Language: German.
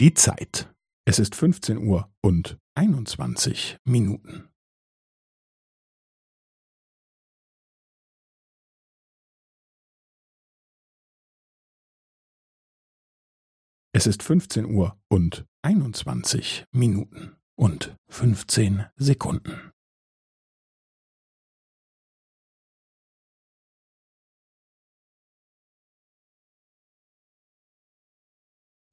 Die Zeit. Es ist 15 Uhr und 21 Minuten. Es ist 15 Uhr und 21 Minuten und 15 Sekunden.